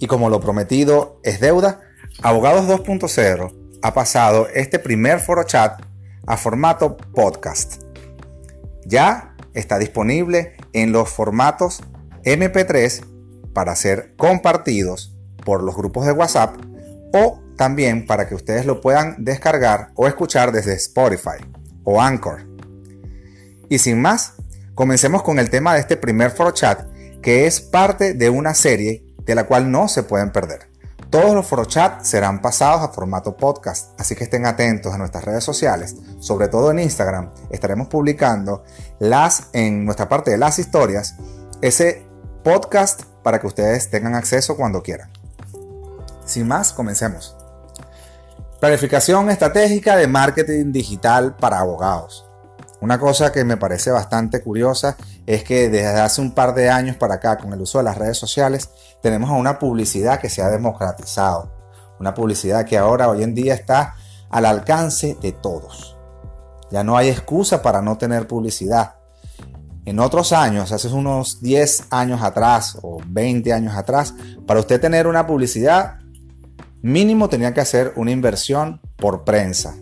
Y como lo prometido es deuda, Abogados 2.0 ha pasado este primer foro chat a formato podcast. Ya está disponible en los formatos MP3 para ser compartidos por los grupos de WhatsApp o también para que ustedes lo puedan descargar o escuchar desde Spotify o Anchor. Y sin más, comencemos con el tema de este primer foro chat que es parte de una serie de la cual no se pueden perder. Todos los forochats serán pasados a formato podcast, así que estén atentos a nuestras redes sociales, sobre todo en Instagram. Estaremos publicando las en nuestra parte de las historias ese podcast para que ustedes tengan acceso cuando quieran. Sin más, comencemos. Planificación estratégica de marketing digital para abogados. Una cosa que me parece bastante curiosa es que desde hace un par de años para acá, con el uso de las redes sociales, tenemos una publicidad que se ha democratizado. Una publicidad que ahora, hoy en día, está al alcance de todos. Ya no hay excusa para no tener publicidad. En otros años, hace unos 10 años atrás o 20 años atrás, para usted tener una publicidad, mínimo tenía que hacer una inversión por prensa,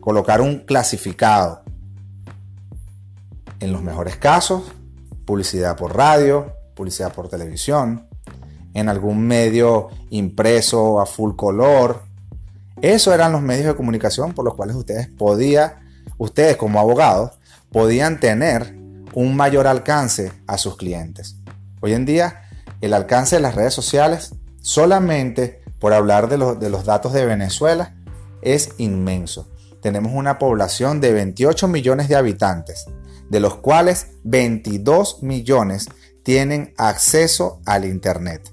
colocar un clasificado, en los mejores casos, publicidad por radio, publicidad por televisión, en algún medio impreso a full color. Esos eran los medios de comunicación por los cuales ustedes podían, ustedes como abogados, podían tener un mayor alcance a sus clientes. Hoy en día, el alcance de las redes sociales, solamente por hablar de, de los datos de Venezuela, es inmenso. Tenemos una población de 28 millones de habitantes de los cuales 22 millones tienen acceso al Internet.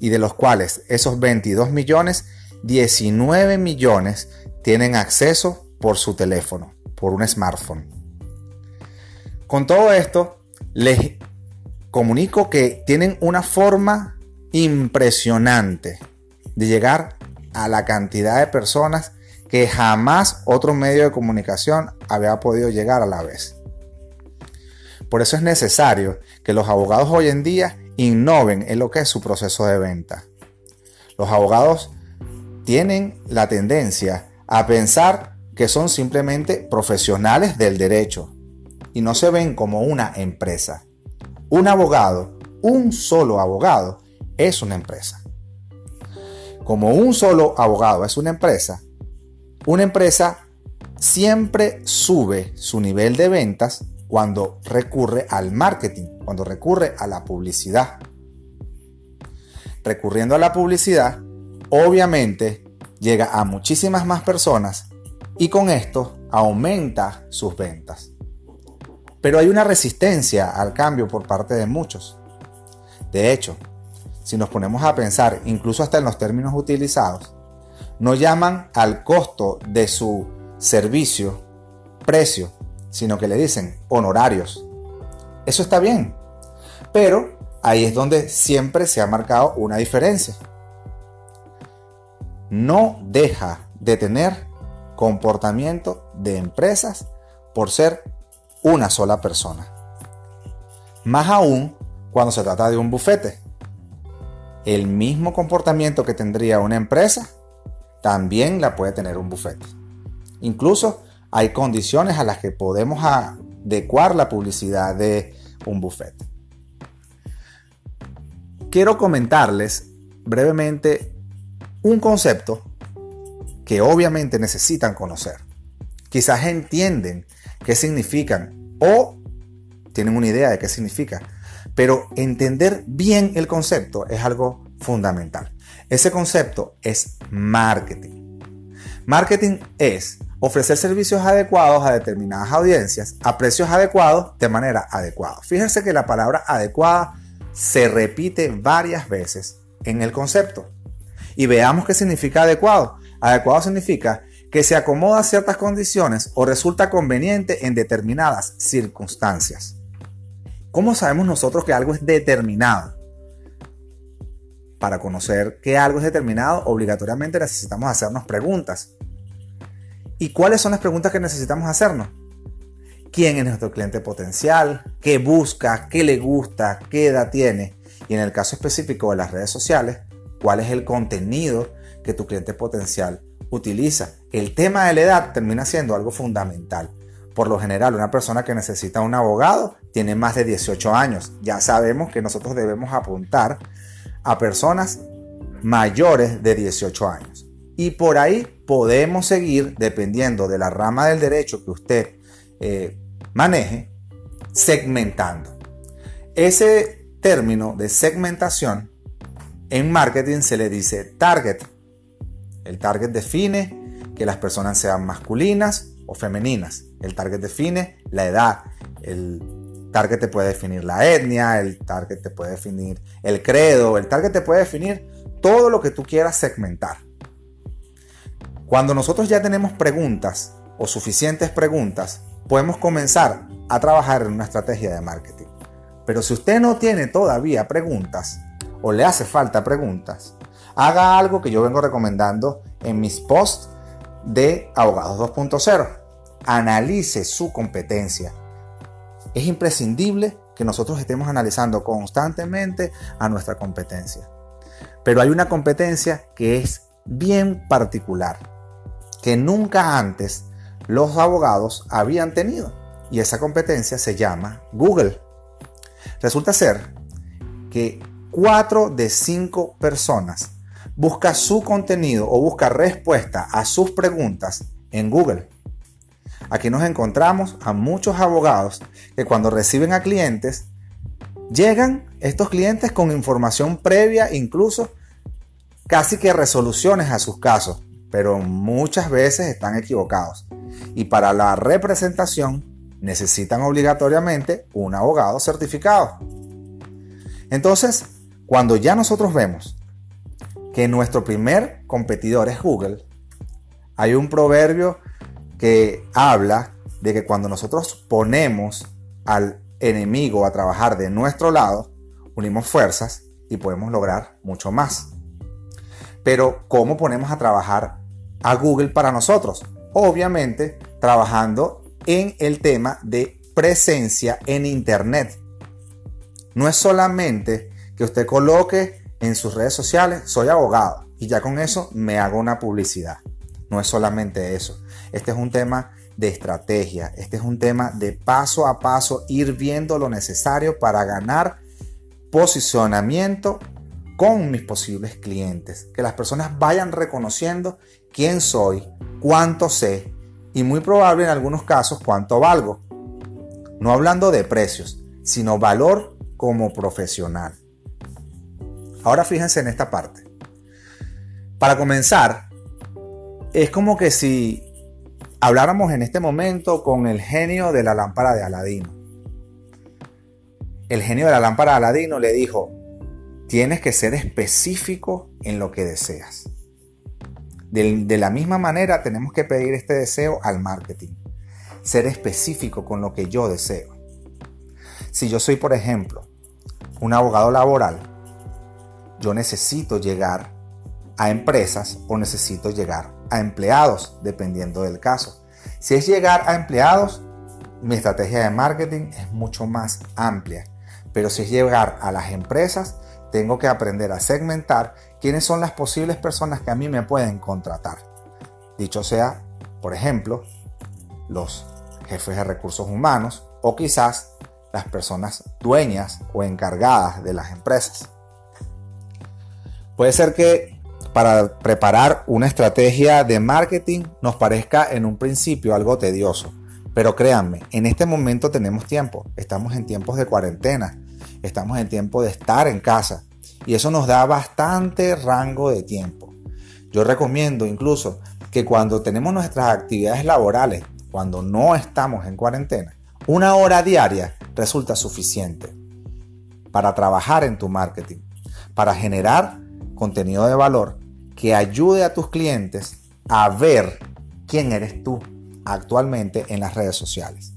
Y de los cuales esos 22 millones, 19 millones tienen acceso por su teléfono, por un smartphone. Con todo esto, les comunico que tienen una forma impresionante de llegar a la cantidad de personas que jamás otro medio de comunicación había podido llegar a la vez. Por eso es necesario que los abogados hoy en día innoven en lo que es su proceso de venta. Los abogados tienen la tendencia a pensar que son simplemente profesionales del derecho y no se ven como una empresa. Un abogado, un solo abogado, es una empresa. Como un solo abogado es una empresa, una empresa siempre sube su nivel de ventas cuando recurre al marketing, cuando recurre a la publicidad. Recurriendo a la publicidad, obviamente llega a muchísimas más personas y con esto aumenta sus ventas. Pero hay una resistencia al cambio por parte de muchos. De hecho, si nos ponemos a pensar, incluso hasta en los términos utilizados, no llaman al costo de su servicio precio, sino que le dicen honorarios. Eso está bien, pero ahí es donde siempre se ha marcado una diferencia. No deja de tener comportamiento de empresas por ser una sola persona. Más aún cuando se trata de un bufete. El mismo comportamiento que tendría una empresa, también la puede tener un bufete. Incluso hay condiciones a las que podemos adecuar la publicidad de un buffet. Quiero comentarles brevemente un concepto que obviamente necesitan conocer. Quizás entienden qué significan o tienen una idea de qué significa, pero entender bien el concepto es algo fundamental. Ese concepto es marketing. Marketing es ofrecer servicios adecuados a determinadas audiencias a precios adecuados de manera adecuada. Fíjense que la palabra adecuada se repite varias veces en el concepto. Y veamos qué significa adecuado. Adecuado significa que se acomoda a ciertas condiciones o resulta conveniente en determinadas circunstancias. ¿Cómo sabemos nosotros que algo es determinado? Para conocer que algo es determinado, obligatoriamente necesitamos hacernos preguntas. ¿Y cuáles son las preguntas que necesitamos hacernos? ¿Quién es nuestro cliente potencial? ¿Qué busca? ¿Qué le gusta? ¿Qué edad tiene? Y en el caso específico de las redes sociales, cuál es el contenido que tu cliente potencial utiliza. El tema de la edad termina siendo algo fundamental. Por lo general, una persona que necesita un abogado tiene más de 18 años. Ya sabemos que nosotros debemos apuntar a personas mayores de 18 años. Y por ahí podemos seguir, dependiendo de la rama del derecho que usted eh, maneje, segmentando. Ese término de segmentación en marketing se le dice target. El target define que las personas sean masculinas o femeninas. El target define la edad. El target te puede definir la etnia, el target te puede definir el credo, el target te puede definir todo lo que tú quieras segmentar. Cuando nosotros ya tenemos preguntas o suficientes preguntas, podemos comenzar a trabajar en una estrategia de marketing. Pero si usted no tiene todavía preguntas o le hace falta preguntas, haga algo que yo vengo recomendando en mis posts de Abogados 2.0. Analice su competencia. Es imprescindible que nosotros estemos analizando constantemente a nuestra competencia. Pero hay una competencia que es bien particular, que nunca antes los abogados habían tenido. Y esa competencia se llama Google. Resulta ser que 4 de 5 personas busca su contenido o busca respuesta a sus preguntas en Google. Aquí nos encontramos a muchos abogados que cuando reciben a clientes Llegan estos clientes con información previa, incluso casi que resoluciones a sus casos, pero muchas veces están equivocados. Y para la representación necesitan obligatoriamente un abogado certificado. Entonces, cuando ya nosotros vemos que nuestro primer competidor es Google, hay un proverbio que habla de que cuando nosotros ponemos al enemigo a trabajar de nuestro lado, unimos fuerzas y podemos lograr mucho más. Pero, ¿cómo ponemos a trabajar a Google para nosotros? Obviamente, trabajando en el tema de presencia en Internet. No es solamente que usted coloque en sus redes sociales, soy abogado, y ya con eso me hago una publicidad. No es solamente eso. Este es un tema de estrategia. Este es un tema de paso a paso ir viendo lo necesario para ganar posicionamiento con mis posibles clientes. Que las personas vayan reconociendo quién soy, cuánto sé y muy probable en algunos casos cuánto valgo. No hablando de precios, sino valor como profesional. Ahora fíjense en esta parte. Para comenzar, es como que si habláramos en este momento con el genio de la lámpara de Aladino. El genio de la lámpara de Aladino le dijo, tienes que ser específico en lo que deseas. De, la misma manera tenemos que pedir este deseo al marketing. Ser específico con lo que yo deseo. Si yo soy, por ejemplo, un abogado laboral, yo necesito llegar a empresas o necesito llegar a empleados, dependiendo del caso. Si es llegar a empleados, mi estrategia de marketing es mucho más amplia. Pero si es llegar a las empresas, tengo que aprender a segmentar quiénes son las posibles personas que a mí me pueden contratar. Dicho sea, por ejemplo, los jefes de recursos humanos o quizás las personas dueñas o encargadas de las empresas. Puede ser que para preparar una estrategia de marketing nos parezca en un principio algo tedioso. Pero créanme, en este momento tenemos tiempo. Estamos en tiempos de cuarentena. Estamos en tiempo de estar en casa. Y eso nos da bastante rango de tiempo. Yo recomiendo incluso que cuando tenemos nuestras actividades laborales, cuando no estamos en cuarentena, una hora diaria resulta suficiente para trabajar en tu marketing, para generar contenido de valor que ayude a tus clientes a ver quién eres tú actualmente en las redes sociales.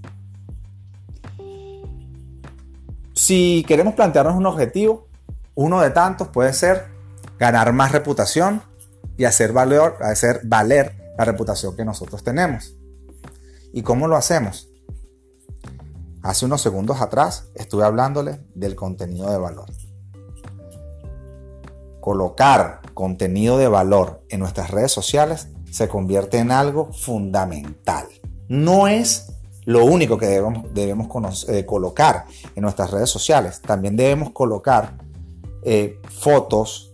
Si queremos plantearnos un objetivo, uno de tantos puede ser ganar más reputación y hacer valer, hacer valer la reputación que nosotros tenemos. ¿Y cómo lo hacemos? Hace unos segundos atrás estuve hablándole del contenido de valor. colocar contenido de valor en nuestras redes sociales se convierte en algo fundamental. No es lo único que debemos, eh, colocar en nuestras redes sociales. También debemos colocar eh, fotos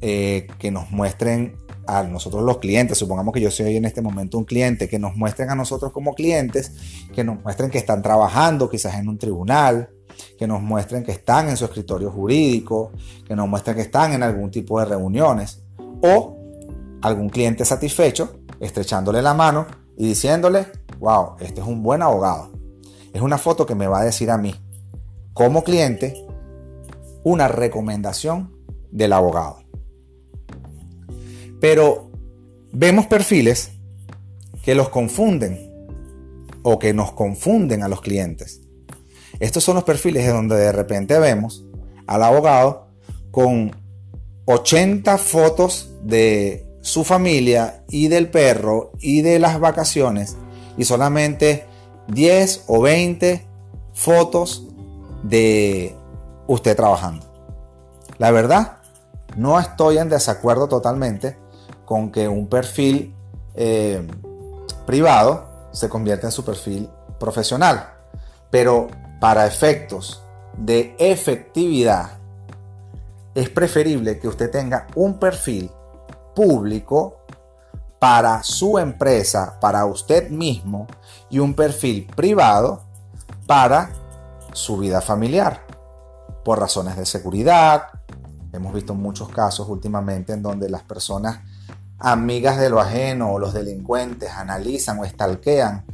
eh, que nos muestren a nosotros los clientes, supongamos que yo soy en este momento un cliente, que nos muestren a nosotros como clientes, que nos muestren que están trabajando quizás en un tribunal, que nos muestren que están en su escritorio jurídico, que nos muestren que están en algún tipo de reuniones o algún cliente satisfecho estrechándole la mano y diciéndole, wow, este es un buen abogado. Es una foto que me va a decir a mí, como cliente, una recomendación del abogado. Pero vemos perfiles que los confunden o que nos confunden a los clientes. Estos son los perfiles de donde de repente vemos al abogado con 80 fotos de su familia y del perro y de las vacaciones y solamente 10 o 20 fotos de usted trabajando. La verdad, no estoy en desacuerdo totalmente con que un perfil eh, privado se convierta en su perfil profesional, pero para efectos de efectividad, es preferible que usted tenga un perfil público para su empresa, para usted mismo, y un perfil privado para su vida familiar, por razones de seguridad. Hemos visto muchos casos últimamente en donde las personas amigas de lo ajeno o los delincuentes analizan o estalquean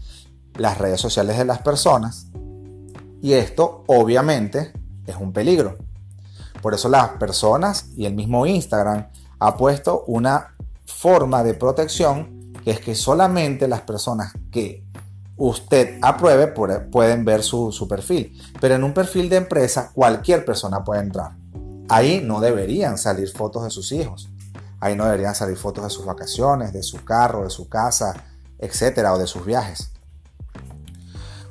las redes sociales de las personas y esto obviamente es un peligro. Por eso las personas y el mismo Instagram ha puesto una forma de protección que es que solamente las personas que usted apruebe pueden ver su, su, perfil. Pero en un perfil de empresa cualquier persona puede entrar. Ahí no deberían salir fotos de sus hijos. Ahí no deberían salir fotos de sus vacaciones, de su carro, de su casa, etcétera, o de sus viajes.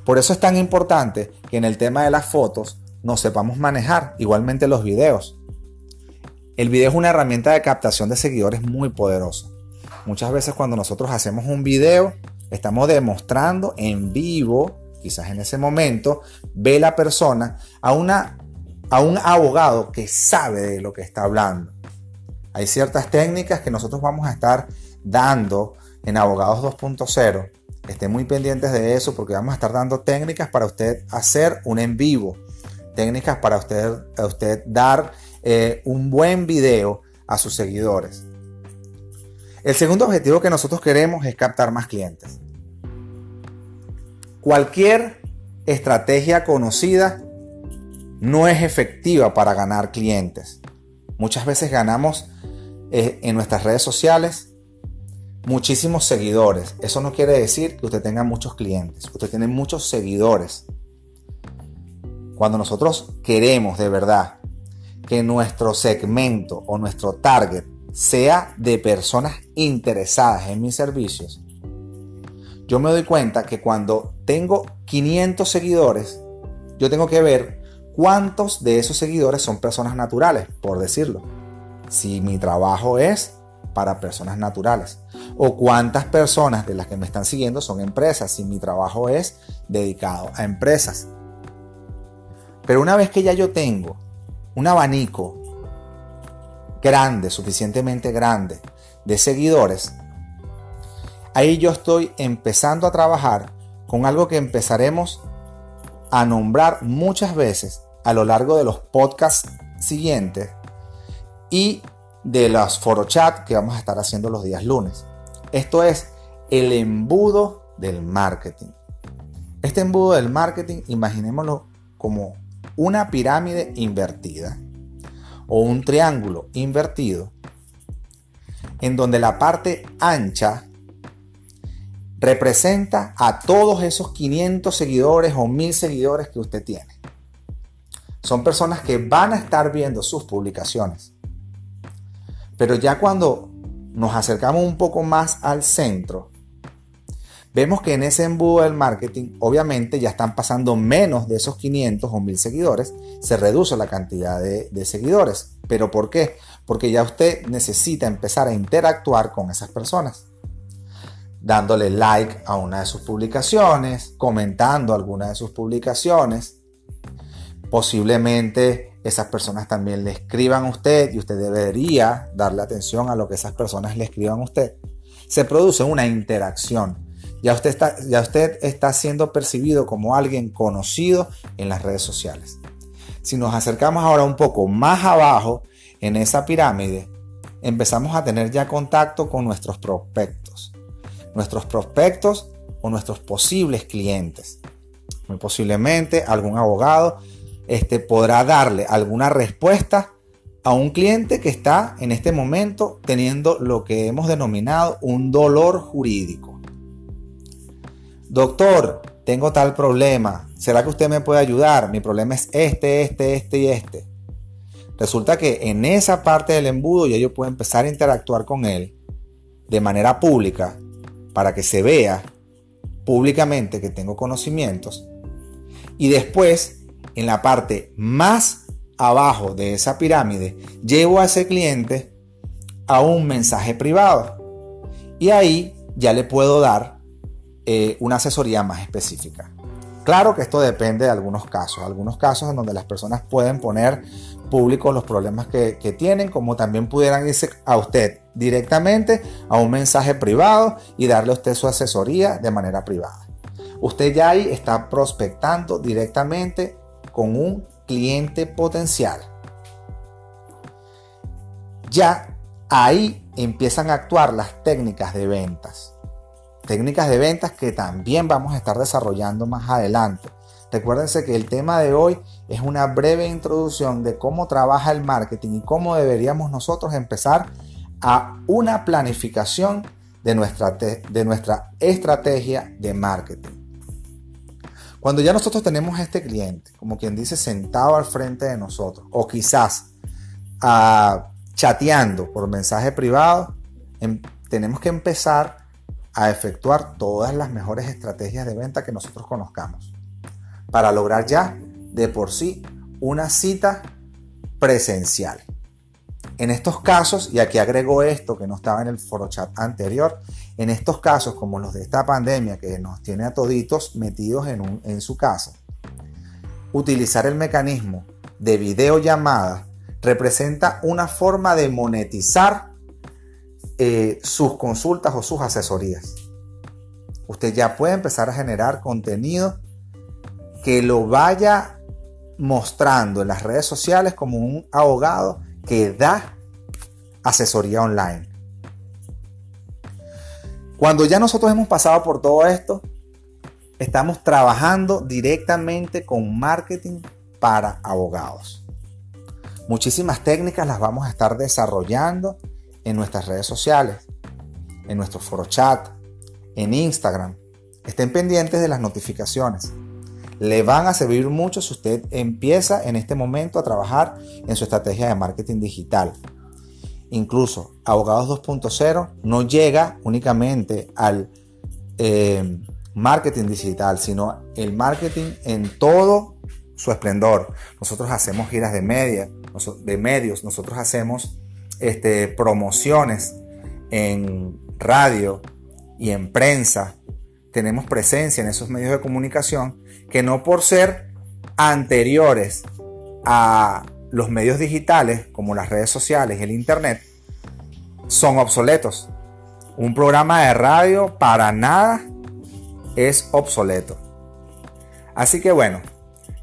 Por eso es tan importante que en el tema de las fotos nos sepamos manejar, igualmente los videos. El video es una herramienta de captación de seguidores muy poderosa. Muchas veces cuando nosotros hacemos un video, estamos demostrando en vivo, quizás en ese momento, ve la persona a, una, a un abogado que sabe de lo que está hablando. Hay ciertas técnicas que nosotros vamos a estar dando en Abogados 2.0 Estén muy pendientes de eso porque vamos a estar dando técnicas para usted hacer un en vivo. Técnicas para usted, usted dar eh, un buen video a sus seguidores. El segundo objetivo que nosotros queremos es captar más clientes. Cualquier estrategia conocida no es efectiva para ganar clientes. Muchas veces ganamos eh, en nuestras redes sociales muchísimos seguidores. Eso no quiere decir que usted tenga muchos clientes. Usted tiene muchos seguidores. Cuando nosotros queremos de verdad que nuestro segmento o nuestro target sea de personas interesadas en mis servicios, yo me doy cuenta que cuando tengo 500 seguidores, yo tengo que ver cuántos de esos seguidores son personas naturales, por decirlo. Si mi trabajo es para personas naturales. O cuántas personas de las que me están siguiendo son empresas si mi trabajo es dedicado a empresas. Pero una vez que ya yo tengo un abanico grande, suficientemente grande de seguidores, ahí yo estoy empezando a trabajar con algo que empezaremos a nombrar muchas veces a lo largo de los podcasts siguientes y de los chat que vamos a estar haciendo los días lunes. Esto es el embudo del marketing. Este embudo del marketing, imaginémoslo como una pirámide invertida o un triángulo invertido en donde la parte ancha representa a todos esos 500 seguidores o 1000 seguidores que usted tiene. Son personas que van a estar viendo sus publicaciones pero ya cuando nos acercamos un poco más al centro, vemos que en ese embudo del marketing, obviamente ya están pasando menos de esos 500 o 1000 seguidores, se reduce la cantidad de, de seguidores. ¿Pero por qué? Porque ya usted necesita empezar a interactuar con esas personas dándole like a una de sus publicaciones, comentando alguna de sus publicaciones. Posiblemente esas personas también le escriban a usted y usted debería darle atención a lo que esas personas le escriban a usted. Se produce una interacción. Ya usted está, ya usted está siendo percibido como alguien conocido en las redes sociales. Si nos acercamos ahora un poco más abajo en esa pirámide, empezamos a tener ya contacto con nuestros prospectos nuestros prospectos o nuestros posibles clientes. Muy posiblemente algún abogado este, podrá darle alguna respuesta a un cliente que está en este momento teniendo lo que hemos denominado un dolor jurídico. Doctor, tengo tal problema. ¿Será que usted me puede ayudar? Mi problema es este, este, este y este. Resulta que en esa parte del embudo ya yo puedo empezar a interactuar con él de manera pública para que se vea públicamente que tengo conocimientos. Y después, en la parte más abajo de esa pirámide, llevo a ese cliente a un mensaje privado. Y ahí ya le puedo dar eh, una asesoría más específica. Claro que esto depende de algunos casos, algunos casos en donde las personas pueden poner público los problemas que, tienen, como también pudieran irse a usted directamente a un mensaje privado y darle a usted su asesoría de manera privada. Usted ya ahí está prospectando directamente con un cliente potencial. Ya ahí empiezan a actuar las técnicas de ventas. Técnicas de ventas que también vamos a estar desarrollando más adelante. Recuérdense que el tema de hoy es una breve introducción de cómo trabaja el marketing y cómo deberíamos nosotros empezar a una planificación de nuestra, de nuestra estrategia de marketing. Cuando ya nosotros tenemos a este cliente, como quien dice, sentado al frente de nosotros, o quizás ah, chateando por mensaje privado, em, tenemos que empezar a efectuar todas las mejores estrategias de venta que nosotros conozcamos para lograr ya de por sí una cita presencial. En estos casos, y aquí agrego esto que no estaba en el foro chat anterior, en estos casos como los de esta pandemia que nos tiene a toditos metidos en, en su casa, utilizar el mecanismo de videollamada representa una forma de monetizar eh, sus consultas o sus asesorías. Usted ya puede empezar a generar contenido que lo vaya mostrando en las redes sociales como un abogado que da asesoría online. Cuando ya nosotros hemos pasado por todo esto, estamos trabajando directamente con marketing para abogados. Muchísimas técnicas las vamos a estar desarrollando en nuestras redes sociales, en nuestro foro chat, en Instagram. Estén pendientes de las notificaciones le van a servir mucho si usted empieza en este momento a trabajar en su estrategia de marketing digital. Incluso Abogados 2.0 no llega únicamente al eh, marketing digital, sino el marketing en todo su esplendor. Nosotros hacemos giras de, media, de medios, nosotros hacemos este, promociones en radio y en prensa, tenemos presencia en esos medios de comunicación que no por ser anteriores a los medios digitales como las redes sociales y el internet son obsoletos. Un programa de radio para nada es obsoleto. Así que bueno,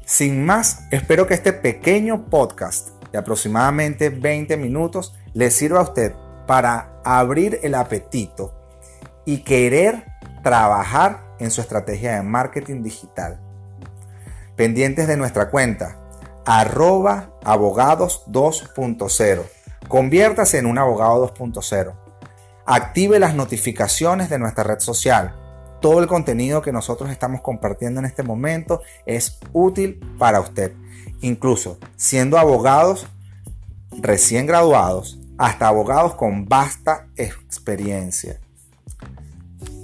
sin más, espero que este pequeño podcast de aproximadamente 20 minutos le sirva a usted para abrir el apetito y querer trabajar en su estrategia de marketing digital. Pendientes de nuestra cuenta, arroba abogados 2.0. Conviértase en un abogado 2.0. Active las notificaciones de nuestra red social. Todo el contenido que nosotros estamos compartiendo en este momento es útil para usted. Incluso siendo abogados recién graduados hasta abogados con vasta experiencia.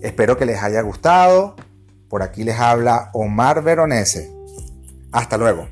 Espero que les haya gustado. Por aquí les habla Omar Veronese. Hasta luego.